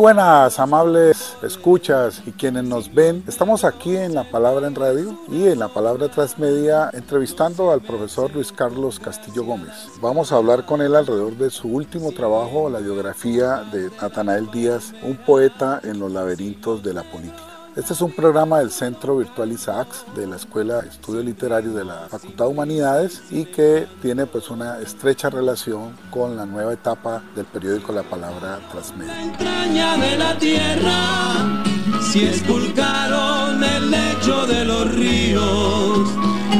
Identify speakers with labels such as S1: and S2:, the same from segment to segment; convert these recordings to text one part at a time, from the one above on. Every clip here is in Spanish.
S1: Buenas, amables escuchas y quienes nos ven. Estamos aquí en La Palabra en Radio y en La Palabra Transmedia entrevistando al profesor Luis Carlos Castillo Gómez. Vamos a hablar con él alrededor de su último trabajo, la biografía de Natanael Díaz, un poeta en los laberintos de la política. Este es un programa del Centro Virtual Isaacs de la Escuela de Estudios Literarios de la Facultad de Humanidades y que tiene pues una estrecha relación con la nueva etapa del periódico La Palabra Transmedia.
S2: entraña de la tierra, si esculcaron el lecho de los ríos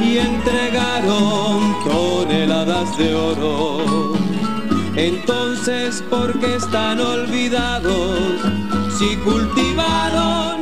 S2: y entregaron toneladas de oro, entonces ¿por qué están olvidados si cultivaron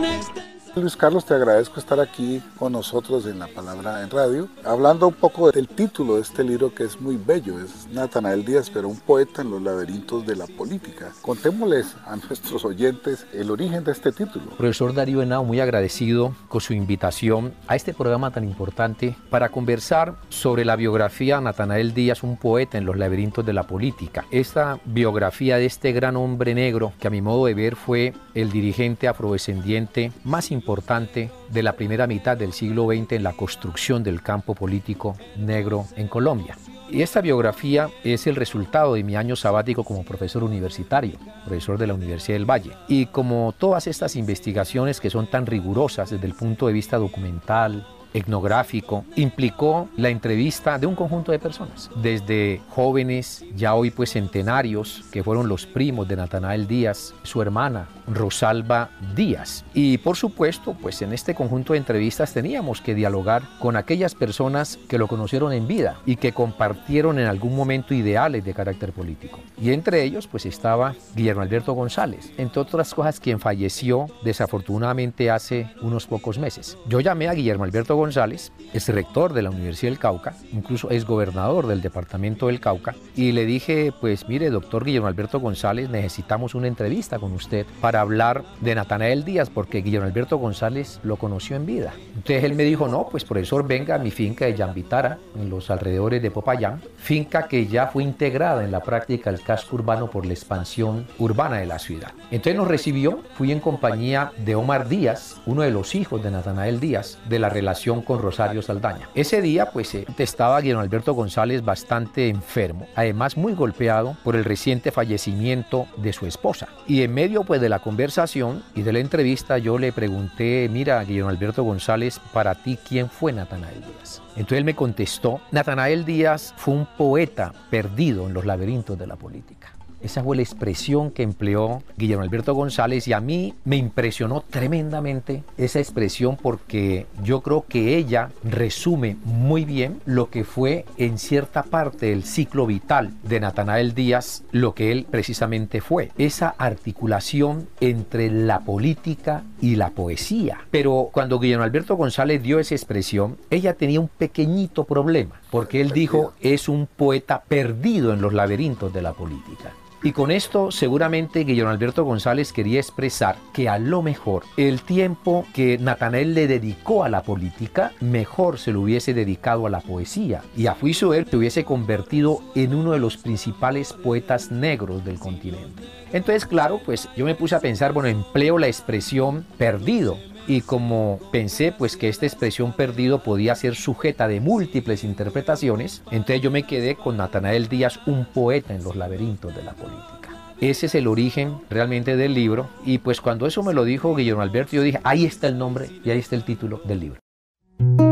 S1: Luis Carlos, te agradezco estar aquí con nosotros en La Palabra en Radio, hablando un poco del título de este libro que es muy bello, es Natanael Díaz, pero un poeta en los laberintos de la política. Contémosles a nuestros oyentes el origen de este título.
S3: Profesor Darío Henao, muy agradecido con su invitación a este programa tan importante para conversar sobre la biografía de Natanael Díaz, un poeta en los laberintos de la política. Esta biografía de este gran hombre negro que a mi modo de ver fue el dirigente afrodescendiente más importante importante de la primera mitad del siglo XX en la construcción del campo político negro en Colombia. Y esta biografía es el resultado de mi año sabático como profesor universitario, profesor de la Universidad del Valle. Y como todas estas investigaciones que son tan rigurosas desde el punto de vista documental, etnográfico, implicó la entrevista de un conjunto de personas, desde jóvenes, ya hoy pues centenarios, que fueron los primos de Natanael Díaz, su hermana Rosalba Díaz. Y por supuesto, pues en este conjunto de entrevistas teníamos que dialogar con aquellas personas que lo conocieron en vida y que compartieron en algún momento ideales de carácter político. Y entre ellos pues estaba Guillermo Alberto González, entre otras cosas quien falleció desafortunadamente hace unos pocos meses. Yo llamé a Guillermo Alberto González, es rector de la Universidad del Cauca, incluso es gobernador del departamento del Cauca, y le dije, pues mire, doctor Guillermo Alberto González, necesitamos una entrevista con usted para hablar de Natanael Díaz, porque Guillermo Alberto González lo conoció en vida. Entonces él me dijo, no, pues profesor, venga a mi finca de Yambitara, en los alrededores de Popayán, finca que ya fue integrada en la práctica del casco urbano por la expansión urbana de la ciudad. Entonces nos recibió, fui en compañía de Omar Díaz, uno de los hijos de Natanael Díaz, de la relación con Rosario Saldaña. Ese día, pues, eh, estaba Guillermo Alberto González bastante enfermo, además muy golpeado por el reciente fallecimiento de su esposa. Y en medio, pues, de la conversación y de la entrevista, yo le pregunté, mira, Guillermo Alberto González, para ti, ¿quién fue Natanael Díaz? Entonces él me contestó, Natanael Díaz fue un poeta perdido en los laberintos de la política. Esa fue la expresión que empleó Guillermo Alberto González y a mí me impresionó tremendamente esa expresión porque yo creo que ella resume muy bien lo que fue en cierta parte del ciclo vital de Natanael Díaz, lo que él precisamente fue, esa articulación entre la política y la poesía. Pero cuando Guillermo Alberto González dio esa expresión, ella tenía un pequeñito problema, porque él dijo es un poeta perdido en los laberintos de la política. Y con esto seguramente Guillermo Alberto González quería expresar que a lo mejor el tiempo que Natanael le dedicó a la política, mejor se lo hubiese dedicado a la poesía. Y a juicio él se hubiese convertido en uno de los principales poetas negros del continente. Entonces, claro, pues yo me puse a pensar, bueno, empleo la expresión perdido y como pensé pues que esta expresión perdido podía ser sujeta de múltiples interpretaciones, entonces yo me quedé con Natanael Díaz, un poeta en los laberintos de la política. Ese es el origen realmente del libro y pues cuando eso me lo dijo Guillermo Alberto yo dije, ahí está el nombre y ahí está el título del libro.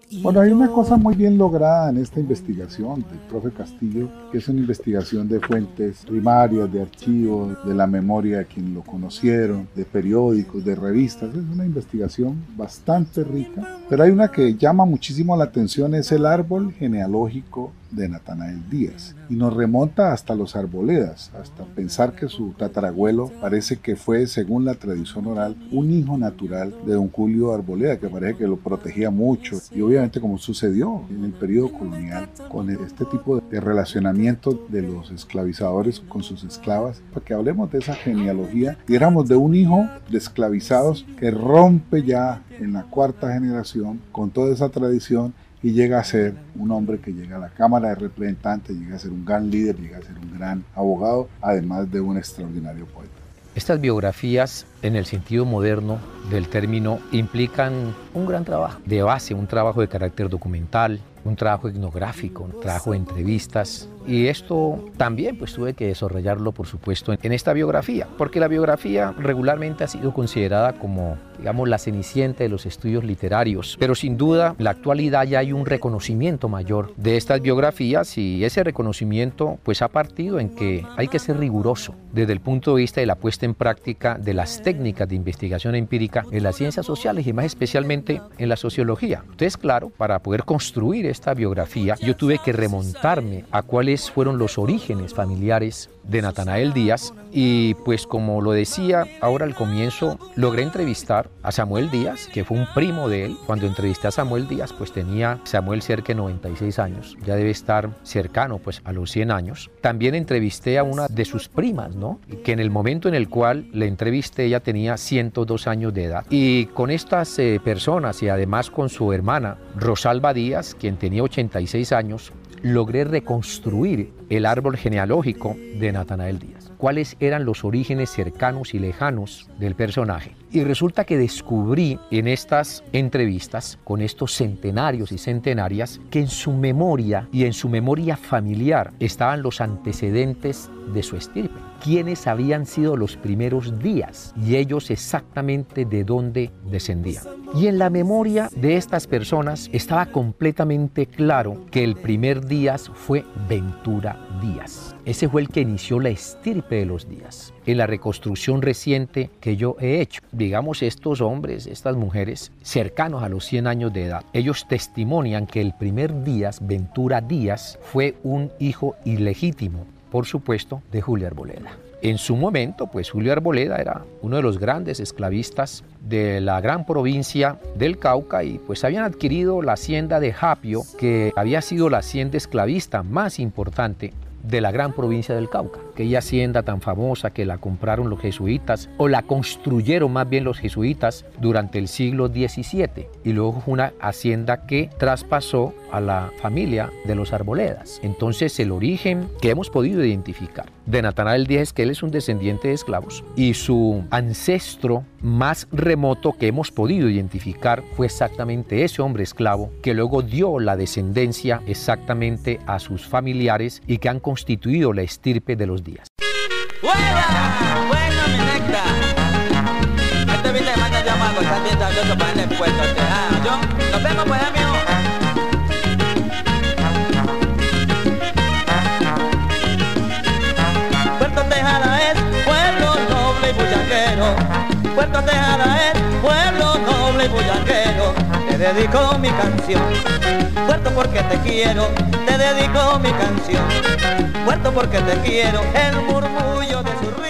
S1: look Bueno, hay una cosa muy bien lograda en esta investigación del profe Castillo, que es una investigación de fuentes primarias, de archivos, de la memoria de quien lo conocieron, de periódicos, de revistas. Es una investigación bastante rica, pero hay una que llama muchísimo la atención, es el árbol genealógico de Natanael Díaz. Y nos remonta hasta los arboledas, hasta pensar que su tatarabuelo parece que fue, según la tradición oral, un hijo natural de don Julio Arboleda, que parece que lo protegía mucho. Y obviamente como sucedió en el periodo colonial con este tipo de relacionamiento de los esclavizadores con sus esclavas, para que hablemos de esa genealogía, diéramos de un hijo de esclavizados que rompe ya en la cuarta generación con toda esa tradición y llega a ser un hombre que llega a la Cámara de Representantes, llega a ser un gran líder, llega a ser un gran abogado, además de un extraordinario poeta.
S3: Estas biografías, en el sentido moderno del término, implican un gran trabajo de base, un trabajo de carácter documental, un trabajo etnográfico, un trabajo de entrevistas. Y esto también pues tuve que desarrollarlo, por supuesto, en esta biografía, porque la biografía regularmente ha sido considerada como, digamos, la cenicienta de los estudios literarios. Pero sin duda, en la actualidad ya hay un reconocimiento mayor de estas biografías y ese reconocimiento pues ha partido en que hay que ser riguroso desde el punto de vista de la puesta en práctica de las técnicas de investigación empírica en las ciencias sociales y más especialmente en la sociología. Entonces, claro, para poder construir esta biografía, yo tuve que remontarme a fueron los orígenes familiares de Natanael Díaz y pues como lo decía ahora al comienzo, logré entrevistar a Samuel Díaz, que fue un primo de él. Cuando entrevisté a Samuel Díaz, pues tenía Samuel cerca de 96 años, ya debe estar cercano pues a los 100 años. También entrevisté a una de sus primas, ¿no? Que en el momento en el cual le entrevisté ella tenía 102 años de edad. Y con estas eh, personas y además con su hermana Rosalba Díaz, quien tenía 86 años, logré reconstruir el árbol genealógico de Natanael Díaz. Cuáles eran los orígenes cercanos y lejanos del personaje. Y resulta que descubrí en estas entrevistas con estos centenarios y centenarias que en su memoria y en su memoria familiar estaban los antecedentes de su estirpe. Quiénes habían sido los primeros días y ellos exactamente de dónde descendían. Y en la memoria de estas personas estaba completamente claro que el primer Díaz fue Ventura Díaz. Ese fue el que inició la estirpe de los Díaz. En la reconstrucción reciente que yo he hecho, digamos, estos hombres, estas mujeres, cercanos a los 100 años de edad, ellos testimonian que el primer Díaz, Ventura Díaz, fue un hijo ilegítimo, por supuesto, de Julia Arboleda. En su momento, pues Julio Arboleda era uno de los grandes esclavistas de la gran provincia del Cauca y pues habían adquirido la hacienda de Japio, que había sido la hacienda esclavista más importante de la gran provincia del Cauca. Aquella hacienda tan famosa que la compraron los jesuitas o la construyeron más bien los jesuitas durante el siglo XVII y luego fue una hacienda que traspasó a la familia de los Arboledas. Entonces el origen que hemos podido identificar de Natanael Díaz es que él es un descendiente de esclavos y su ancestro más remoto que hemos podido identificar fue exactamente ese hombre esclavo que luego dio la descendencia exactamente a sus familiares y que han constituido la estirpe de los días.
S4: ¡Buena! ¡Bueno, mi! Este viste manda llamado, sabroso para el puesto. Ah, yo, nos vemos pues, amigo. Puerto es pueblo noble y bullaquero. Te dedico mi canción. Puerto porque te quiero, te dedico mi canción. Puerto porque te quiero, el murmullo de su río.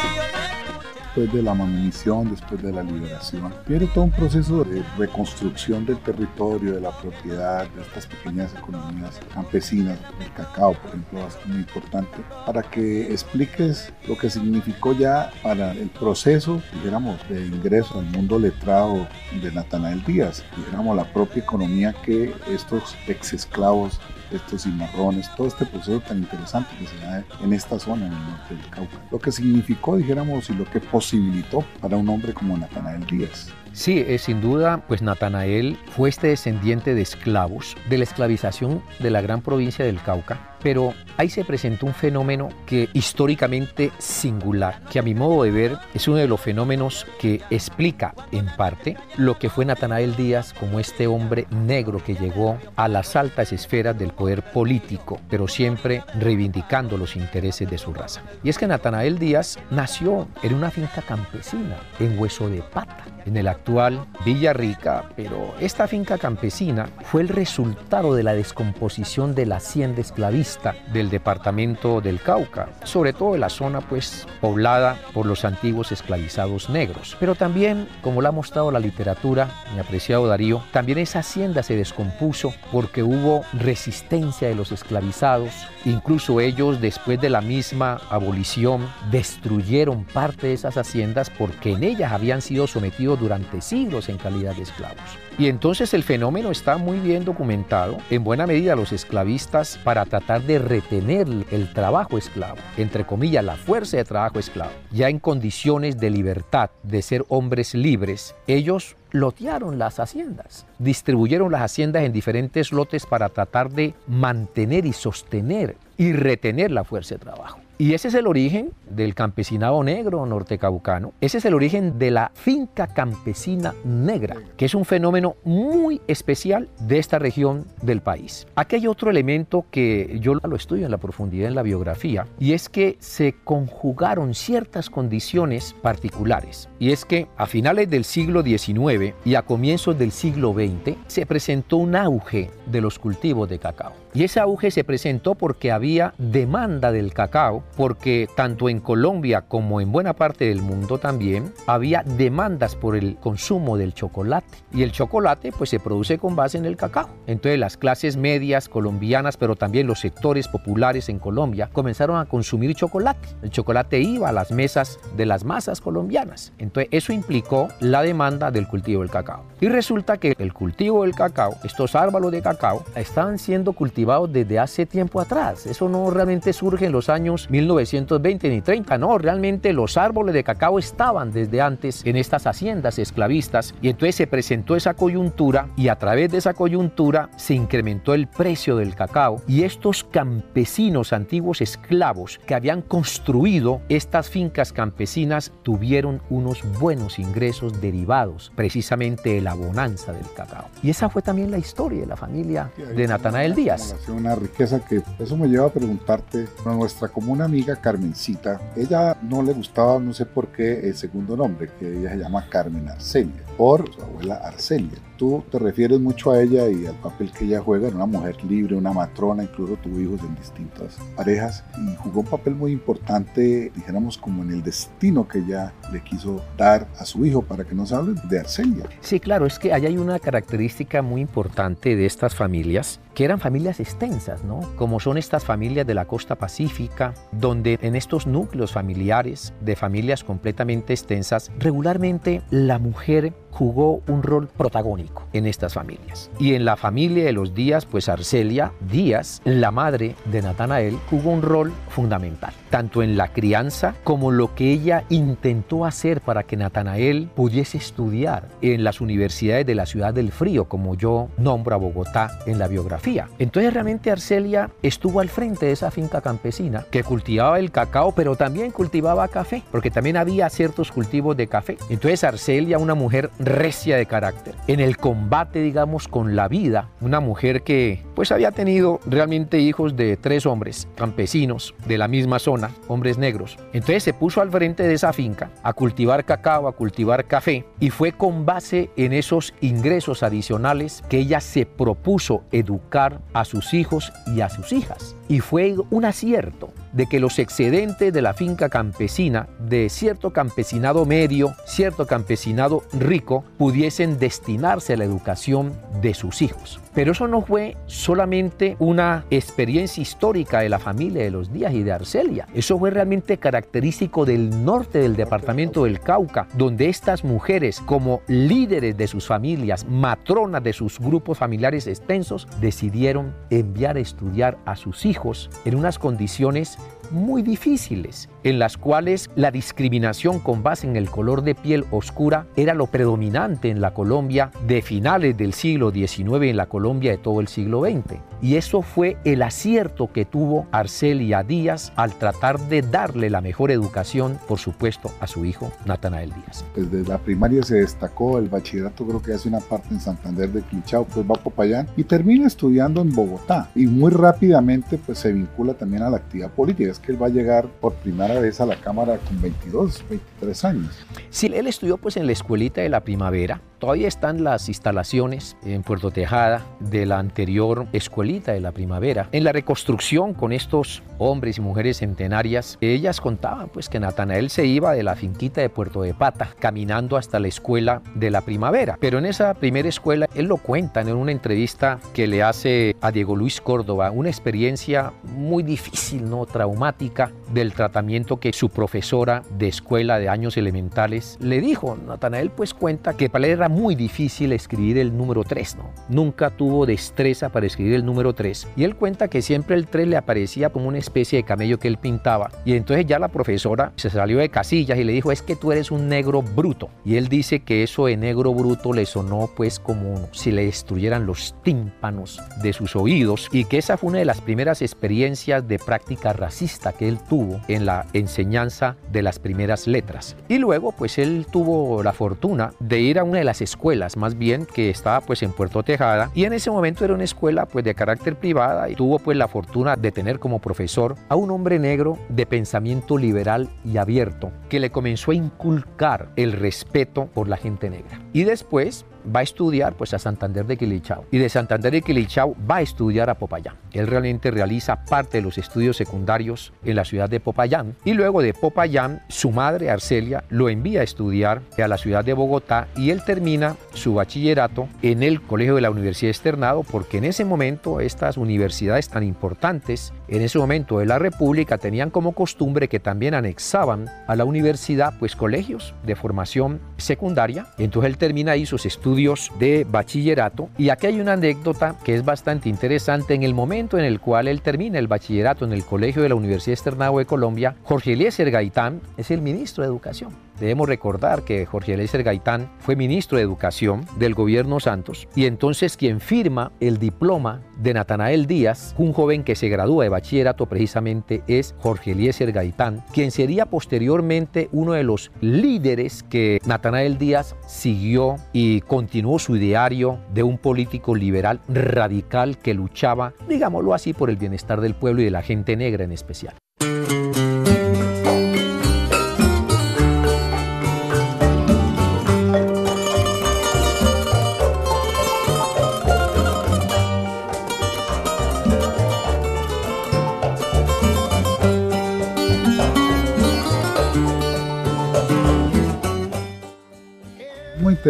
S1: Después de la manutención, después de la liberación. Viene todo un proceso de reconstrucción del territorio, de la propiedad, de estas pequeñas economías campesinas, el cacao, por ejemplo, es muy importante, para que expliques lo que significó ya para el proceso, dijéramos, de ingreso al mundo letrado de Natanael Díaz, dijéramos, la propia economía que estos ex esclavos estos cimarrones, todo este proceso tan interesante que se da en esta zona, en el norte del Cauca. Lo que significó, dijéramos, y lo que posibilitó para un hombre como Natanael Díaz.
S3: Sí, es sin duda, pues Natanael fue este descendiente de esclavos de la esclavización de la gran provincia del Cauca pero ahí se presentó un fenómeno que históricamente singular, que a mi modo de ver es uno de los fenómenos que explica en parte lo que fue Natanael Díaz como este hombre negro que llegó a las altas esferas del poder político, pero siempre reivindicando los intereses de su raza. Y es que Natanael Díaz nació en una finca campesina, en Hueso de Pata, en el actual Villa Rica, pero esta finca campesina fue el resultado de la descomposición de la hacienda esclavista del departamento del Cauca, sobre todo en la zona pues poblada por los antiguos esclavizados negros. Pero también, como lo ha mostrado la literatura, mi apreciado Darío, también esa hacienda se descompuso porque hubo resistencia de los esclavizados, incluso ellos después de la misma abolición destruyeron parte de esas haciendas porque en ellas habían sido sometidos durante siglos en calidad de esclavos. Y entonces el fenómeno está muy bien documentado. En buena medida los esclavistas para tratar de retener el trabajo esclavo, entre comillas, la fuerza de trabajo esclavo, ya en condiciones de libertad, de ser hombres libres, ellos lotearon las haciendas, distribuyeron las haciendas en diferentes lotes para tratar de mantener y sostener y retener la fuerza de trabajo. Y ese es el origen del campesinado negro nortecaucano. Ese es el origen de la finca campesina negra, que es un fenómeno muy especial de esta región del país. Aquí hay otro elemento que yo lo estudio en la profundidad en la biografía, y es que se conjugaron ciertas condiciones particulares. Y es que a finales del siglo XIX y a comienzos del siglo XX se presentó un auge de los cultivos de cacao. Y ese auge se presentó porque había demanda del cacao, porque tanto en Colombia como en buena parte del mundo también había demandas por el consumo del chocolate. Y el chocolate pues se produce con base en el cacao. Entonces las clases medias colombianas, pero también los sectores populares en Colombia comenzaron a consumir chocolate. El chocolate iba a las mesas de las masas colombianas. Entonces eso implicó la demanda del cultivo del cacao. Y resulta que el cultivo del cacao, estos árboles de cacao, estaban siendo cultivados desde hace tiempo atrás. Eso no realmente surge en los años 1920 ni 30, no, realmente los árboles de cacao estaban desde antes en estas haciendas esclavistas y entonces se presentó esa coyuntura y a través de esa coyuntura se incrementó el precio del cacao y estos campesinos antiguos esclavos que habían construido estas fincas campesinas tuvieron unos buenos ingresos derivados precisamente de la bonanza del cacao. Y esa fue también la historia de la familia de Natanael Díaz
S1: una riqueza que eso me lleva a preguntarte, a nuestra común amiga Carmencita, ella no le gustaba, no sé por qué, el segundo nombre, que ella se llama Carmen Arcelia, por su abuela Arcelia tú te refieres mucho a ella y al papel que ella juega en una mujer libre, una matrona, incluso tuvo hijos en distintas parejas y jugó un papel muy importante, dijéramos, como en el destino que ella le quiso dar a su hijo para que nos hable de Arcelia.
S3: Sí, claro, es que ahí hay una característica muy importante de estas familias, que eran familias extensas, ¿no? Como son estas familias de la costa pacífica, donde en estos núcleos familiares de familias completamente extensas, regularmente la mujer jugó un rol protagónico en estas familias. Y en la familia de los Díaz, pues Arcelia Díaz, la madre de Natanael, jugó un rol fundamental, tanto en la crianza como lo que ella intentó hacer para que Natanael pudiese estudiar en las universidades de la ciudad del frío, como yo nombro a Bogotá en la biografía. Entonces realmente Arcelia estuvo al frente de esa finca campesina que cultivaba el cacao, pero también cultivaba café, porque también había ciertos cultivos de café. Entonces Arcelia, una mujer recia de carácter. En el combate, digamos, con la vida, una mujer que pues había tenido realmente hijos de tres hombres campesinos de la misma zona, hombres negros. Entonces se puso al frente de esa finca a cultivar cacao, a cultivar café y fue con base en esos ingresos adicionales que ella se propuso educar a sus hijos y a sus hijas. Y fue un acierto de que los excedentes de la finca campesina, de cierto campesinado medio, cierto campesinado rico, pudiesen destinarse a la educación de sus hijos. Pero eso no fue solamente una experiencia histórica de la familia de los Díaz y de Arcelia. Eso fue realmente característico del norte del departamento del Cauca, donde estas mujeres, como líderes de sus familias, matronas de sus grupos familiares extensos, decidieron enviar a estudiar a sus hijos en unas condiciones muy difíciles en las cuales la discriminación con base en el color de piel oscura era lo predominante en la Colombia de finales del siglo XIX en la Colombia de todo el siglo XX. Y eso fue el acierto que tuvo Arcelia Díaz al tratar de darle la mejor educación, por supuesto, a su hijo Natanael Díaz.
S1: Desde la primaria se destacó, el bachillerato creo que hace una parte en Santander de Quilichao, pues va a Popayán y termina estudiando en Bogotá. Y muy rápidamente pues se vincula también a la actividad política. Es que él va a llegar por primera vez a la Cámara con 22, 23 años.
S3: Sí, él estudió pues en la escuelita de la primavera. Todavía están las instalaciones en Puerto Tejada de la anterior escuelita de la primavera. En la reconstrucción con estos hombres y mujeres centenarias, ellas contaban pues que Natanael se iba de la finquita de Puerto de Pata caminando hasta la escuela de la primavera. Pero en esa primera escuela, él lo cuenta en una entrevista que le hace a Diego Luis Córdoba, una experiencia muy difícil, no traumática del tratamiento que su profesora de escuela de años elementales le dijo. Natanael pues cuenta que para él era muy difícil escribir el número 3, ¿no? Nunca tuvo destreza para escribir el número 3 y él cuenta que siempre el 3 le aparecía como una especie de camello que él pintaba y entonces ya la profesora se salió de casillas y le dijo es que tú eres un negro bruto y él dice que eso de negro bruto le sonó pues como si le destruyeran los tímpanos de sus oídos y que esa fue una de las primeras experiencias de práctica racista que él tuvo en la enseñanza de las primeras letras. Y luego pues él tuvo la fortuna de ir a una de las escuelas más bien que estaba pues en Puerto Tejada y en ese momento era una escuela pues de carácter privada y tuvo pues la fortuna de tener como profesor a un hombre negro de pensamiento liberal y abierto que le comenzó a inculcar el respeto por la gente negra. Y después va a estudiar pues a Santander de Quilichao y de Santander de Quilichao va a estudiar a Popayán. Él realmente realiza parte de los estudios secundarios en la ciudad de Popayán y luego de Popayán su madre Arcelia lo envía a estudiar a la ciudad de Bogotá y él termina su bachillerato en el Colegio de la Universidad Externado porque en ese momento estas universidades tan importantes en ese momento de la República tenían como costumbre que también anexaban a la universidad pues colegios de formación secundaria. Entonces él termina ahí sus estudios estudios de bachillerato y aquí hay una anécdota que es bastante interesante. En el momento en el cual él termina el bachillerato en el Colegio de la Universidad Externado de Colombia, Jorge Eliezer Gaitán es el ministro de Educación. Debemos recordar que Jorge Eliezer Gaitán fue ministro de Educación del gobierno Santos y entonces quien firma el diploma de Natanael Díaz, un joven que se gradúa de bachillerato precisamente es Jorge Eliezer Gaitán, quien sería posteriormente uno de los líderes que Natanael Díaz siguió y continuó su ideario de un político liberal radical que luchaba, digámoslo así, por el bienestar del pueblo y de la gente negra en especial.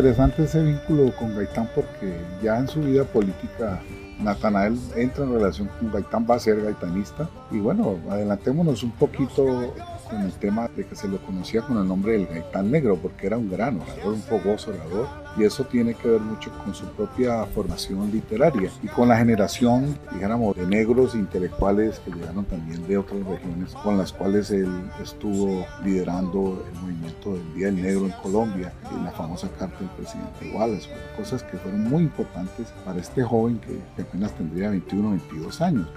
S1: Interesante ese vínculo con Gaitán porque ya en su vida política Natanael entra en relación con Gaitán, va a ser gaitanista. Y bueno, adelantémonos un poquito con el tema de que se lo conocía con el nombre del Gaitán Negro, porque era un gran orador, un fogoso orador, y eso tiene que ver mucho con su propia formación literaria y con la generación, dijéramos, de negros intelectuales que llegaron también de otras regiones, con las cuales él estuvo liderando el movimiento del Día del Negro en Colombia, y la famosa carta del presidente Wallace, cosas que fueron muy importantes para este joven que apenas tendría 21 22 años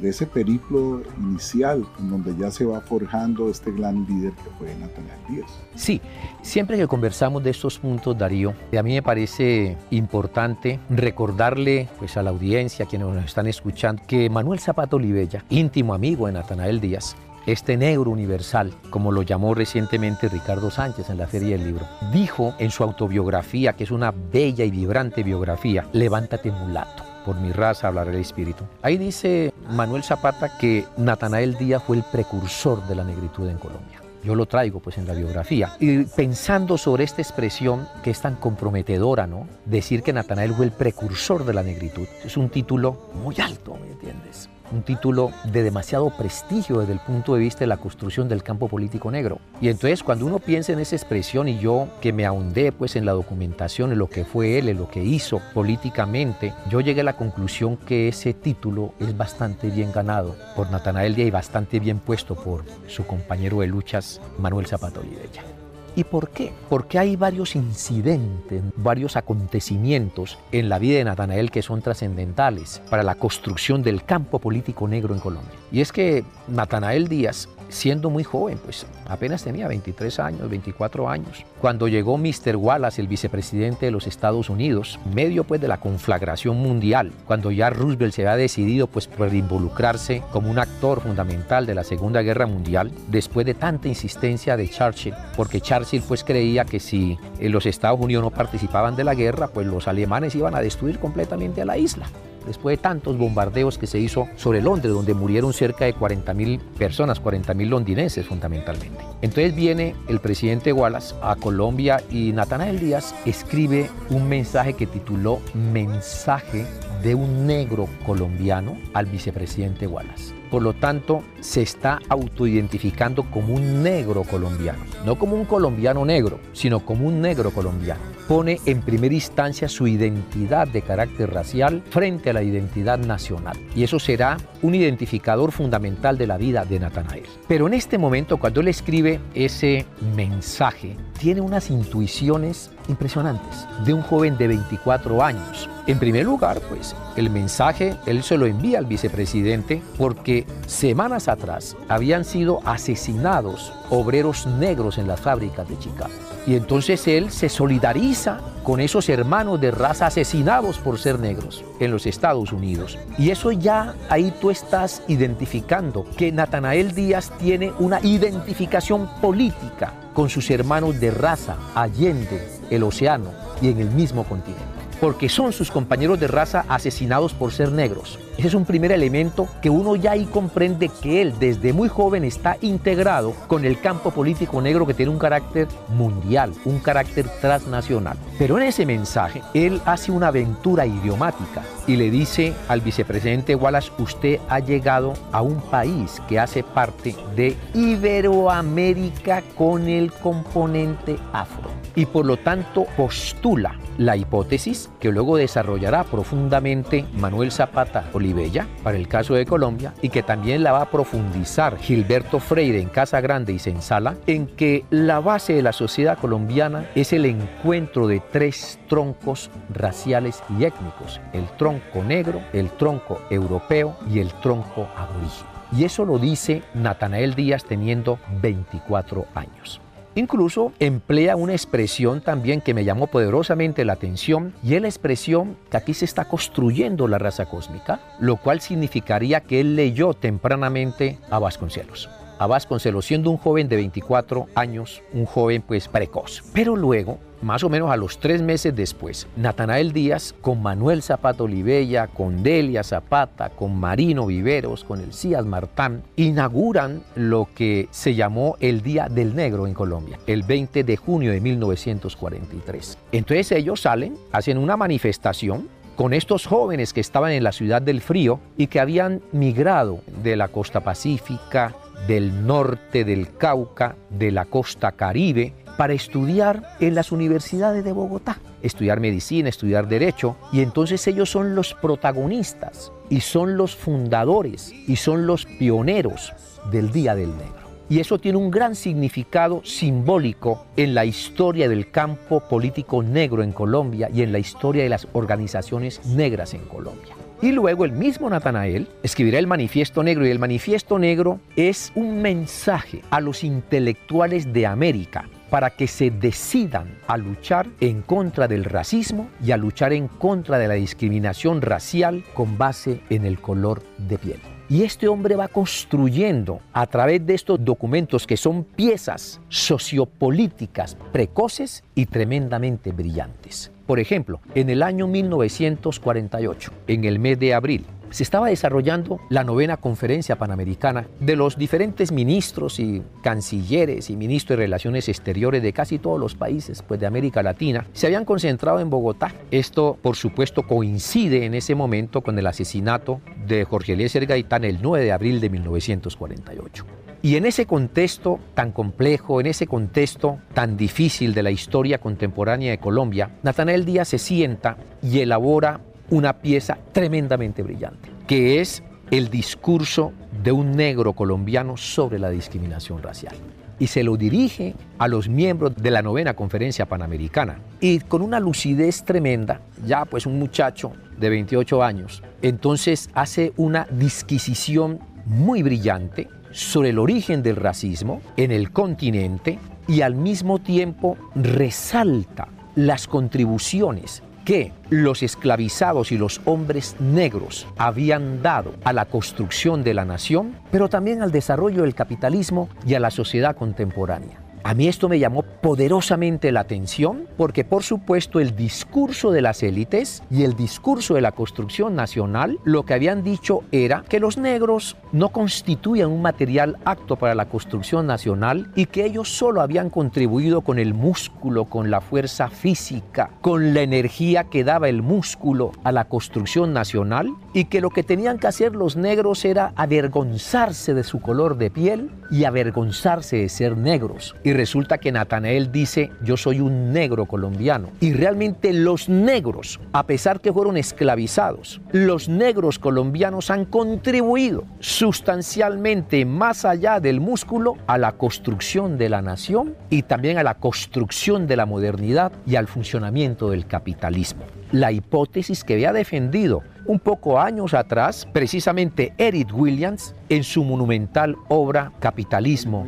S1: de ese periplo inicial en donde ya se va forjando este gran líder que fue Natanael Díaz.
S3: Sí, siempre que conversamos de estos puntos, Darío, a mí me parece importante recordarle pues, a la audiencia, a quienes nos están escuchando, que Manuel Zapato Olivella, íntimo amigo de Natanael Díaz, este negro universal, como lo llamó recientemente Ricardo Sánchez en la Feria del Libro, dijo en su autobiografía, que es una bella y vibrante biografía, levántate mulato por mi raza hablaré el espíritu. Ahí dice Manuel Zapata que Natanael Díaz fue el precursor de la negritud en Colombia. Yo lo traigo pues en la biografía. Y pensando sobre esta expresión que es tan comprometedora, ¿no? Decir que Natanael fue el precursor de la negritud. Es un título muy alto, ¿me entiendes? Un título de demasiado prestigio desde el punto de vista de la construcción del campo político negro. Y entonces cuando uno piensa en esa expresión y yo que me ahondé pues en la documentación, en lo que fue él, en lo que hizo políticamente, yo llegué a la conclusión que ese título es bastante bien ganado por Natanael Díaz y bastante bien puesto por su compañero de luchas Manuel Zapata Olivella. ¿Y por qué? Porque hay varios incidentes, varios acontecimientos en la vida de Natanael que son trascendentales para la construcción del campo político negro en Colombia. Y es que Natanael Díaz siendo muy joven, pues apenas tenía 23 años, 24 años, cuando llegó Mr. Wallace, el vicepresidente de los Estados Unidos, medio pues de la conflagración mundial, cuando ya Roosevelt se había decidido pues por involucrarse como un actor fundamental de la Segunda Guerra Mundial, después de tanta insistencia de Churchill, porque Churchill pues creía que si los Estados Unidos no participaban de la guerra, pues los alemanes iban a destruir completamente la isla después de tantos bombardeos que se hizo sobre Londres, donde murieron cerca de 40.000 personas, 40.000 londinenses fundamentalmente. Entonces viene el presidente Wallace a Colombia y Natanael Díaz escribe un mensaje que tituló Mensaje de un negro colombiano al vicepresidente Wallace. Por lo tanto, se está autoidentificando como un negro colombiano, no como un colombiano negro, sino como un negro colombiano. Pone en primera instancia su identidad de carácter racial frente a la identidad nacional. Y eso será un identificador fundamental de la vida de Natanael. Pero en este momento, cuando él escribe ese mensaje, tiene unas intuiciones impresionantes de un joven de 24 años. En primer lugar, pues el mensaje él se lo envía al vicepresidente porque semanas atrás habían sido asesinados obreros negros en las fábricas de Chicago. Y entonces él se solidariza con esos hermanos de raza asesinados por ser negros en los Estados Unidos. Y eso ya ahí tú estás identificando que Natanael Díaz tiene una identificación política con sus hermanos de raza allende el océano y en el mismo continente porque son sus compañeros de raza asesinados por ser negros. Ese es un primer elemento que uno ya ahí comprende que él desde muy joven está integrado con el campo político negro que tiene un carácter mundial, un carácter transnacional. Pero en ese mensaje él hace una aventura idiomática y le dice al vicepresidente Wallace, usted ha llegado a un país que hace parte de Iberoamérica con el componente afro y por lo tanto postula la hipótesis que luego desarrollará profundamente Manuel Zapata Olivella para el caso de Colombia y que también la va a profundizar Gilberto Freire en Casa Grande y Sensala, en que la base de la sociedad colombiana es el encuentro de tres troncos raciales y étnicos, el tronco negro, el tronco europeo y el tronco aborígene. Y eso lo dice Natanael Díaz teniendo 24 años. Incluso emplea una expresión también que me llamó poderosamente la atención y es la expresión que aquí se está construyendo la raza cósmica, lo cual significaría que él leyó tempranamente a Vasconcelos a Vasconcelos siendo un joven de 24 años, un joven pues precoz. Pero luego más o menos a los tres meses después, Natanael Díaz, con Manuel Zapata Olivella, con Delia Zapata, con Marino Viveros, con el Cías Martán, inauguran lo que se llamó el Día del Negro en Colombia, el 20 de junio de 1943. Entonces ellos salen, hacen una manifestación con estos jóvenes que estaban en la ciudad del frío y que habían migrado de la costa pacífica, del norte del Cauca, de la costa caribe, para estudiar en las universidades de Bogotá, estudiar medicina, estudiar derecho, y entonces ellos son los protagonistas y son los fundadores y son los pioneros del Día del Negro. Y eso tiene un gran significado simbólico en la historia del campo político negro en Colombia y en la historia de las organizaciones negras en Colombia. Y luego el mismo Natanael escribirá el Manifiesto Negro y el Manifiesto Negro es un mensaje a los intelectuales de América para que se decidan a luchar en contra del racismo y a luchar en contra de la discriminación racial con base en el color de piel. Y este hombre va construyendo a través de estos documentos que son piezas sociopolíticas precoces y tremendamente brillantes. Por ejemplo, en el año 1948, en el mes de abril, se estaba desarrollando la novena conferencia panamericana de los diferentes ministros y cancilleres y ministros de relaciones exteriores de casi todos los países pues, de América Latina. Se habían concentrado en Bogotá. Esto, por supuesto, coincide en ese momento con el asesinato de Jorge Eliezer Gaitán el 9 de abril de 1948. Y en ese contexto tan complejo, en ese contexto tan difícil de la historia contemporánea de Colombia, Natanael Díaz se sienta y elabora una pieza tremendamente brillante, que es el discurso de un negro colombiano sobre la discriminación racial. Y se lo dirige a los miembros de la novena conferencia panamericana. Y con una lucidez tremenda, ya pues un muchacho de 28 años, entonces hace una disquisición muy brillante sobre el origen del racismo en el continente y al mismo tiempo resalta las contribuciones que los esclavizados y los hombres negros habían dado a la construcción de la nación, pero también al desarrollo del capitalismo y a la sociedad contemporánea. A mí esto me llamó poderosamente la atención porque por supuesto el discurso de las élites y el discurso de la construcción nacional lo que habían dicho era que los negros no constituían un material apto para la construcción nacional y que ellos solo habían contribuido con el músculo, con la fuerza física, con la energía que daba el músculo a la construcción nacional y que lo que tenían que hacer los negros era avergonzarse de su color de piel y avergonzarse de ser negros. Y resulta que Natanael dice, yo soy un negro colombiano. Y realmente los negros, a pesar que fueron esclavizados, los negros colombianos han contribuido sustancialmente más allá del músculo a la construcción de la nación y también a la construcción de la modernidad y al funcionamiento del capitalismo. La hipótesis que había defendido un poco años atrás, precisamente Eric Williams, en su monumental obra Capitalismo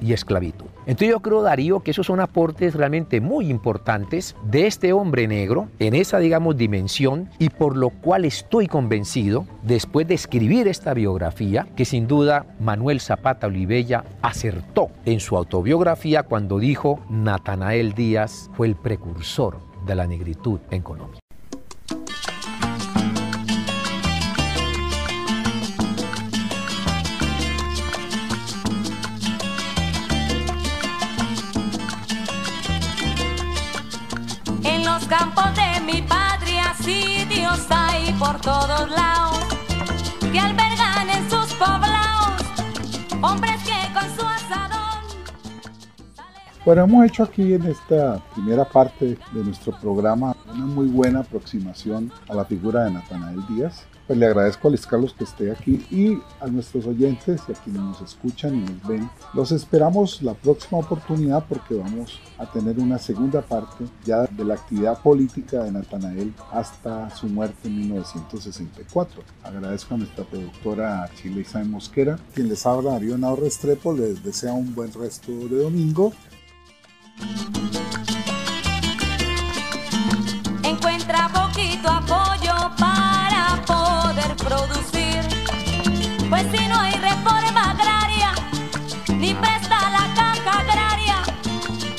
S3: y Esclavitud. Entonces yo creo, Darío, que esos son aportes realmente muy importantes de este hombre negro en esa, digamos, dimensión y por lo cual estoy convencido, después de escribir esta biografía, que sin duda Manuel Zapata Olivella acertó en su autobiografía cuando dijo Natanael Díaz fue el precursor de la negritud en Colombia.
S5: Por todos lados que albergan en sus poblados hombres que con su.
S1: Bueno, hemos hecho aquí en esta primera parte de nuestro programa una muy buena aproximación a la figura de Natanael Díaz. Pues le agradezco a Luis Carlos que esté aquí y a nuestros oyentes y a quienes nos escuchan y nos ven. Los esperamos la próxima oportunidad porque vamos a tener una segunda parte ya de la actividad política de Natanael hasta su muerte en 1964. Agradezco a nuestra productora Chile Isabel Mosquera, quien les habla Navarro Restrepo, les desea un buen resto de domingo.
S5: Encuentra poquito apoyo para poder producir, pues si no hay reforma agraria, ni presta la caja agraria,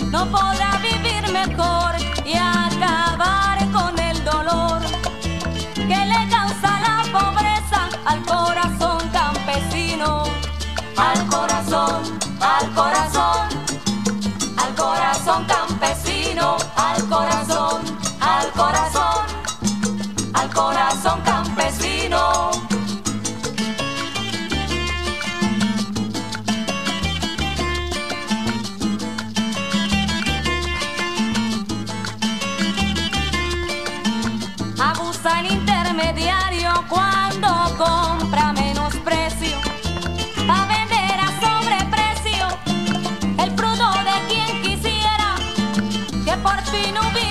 S5: no podrá vivir mejor y acabar con el dolor que le causa la pobreza al corazón campesino, al corazón, al corazón, corazón campesino, al corazón, que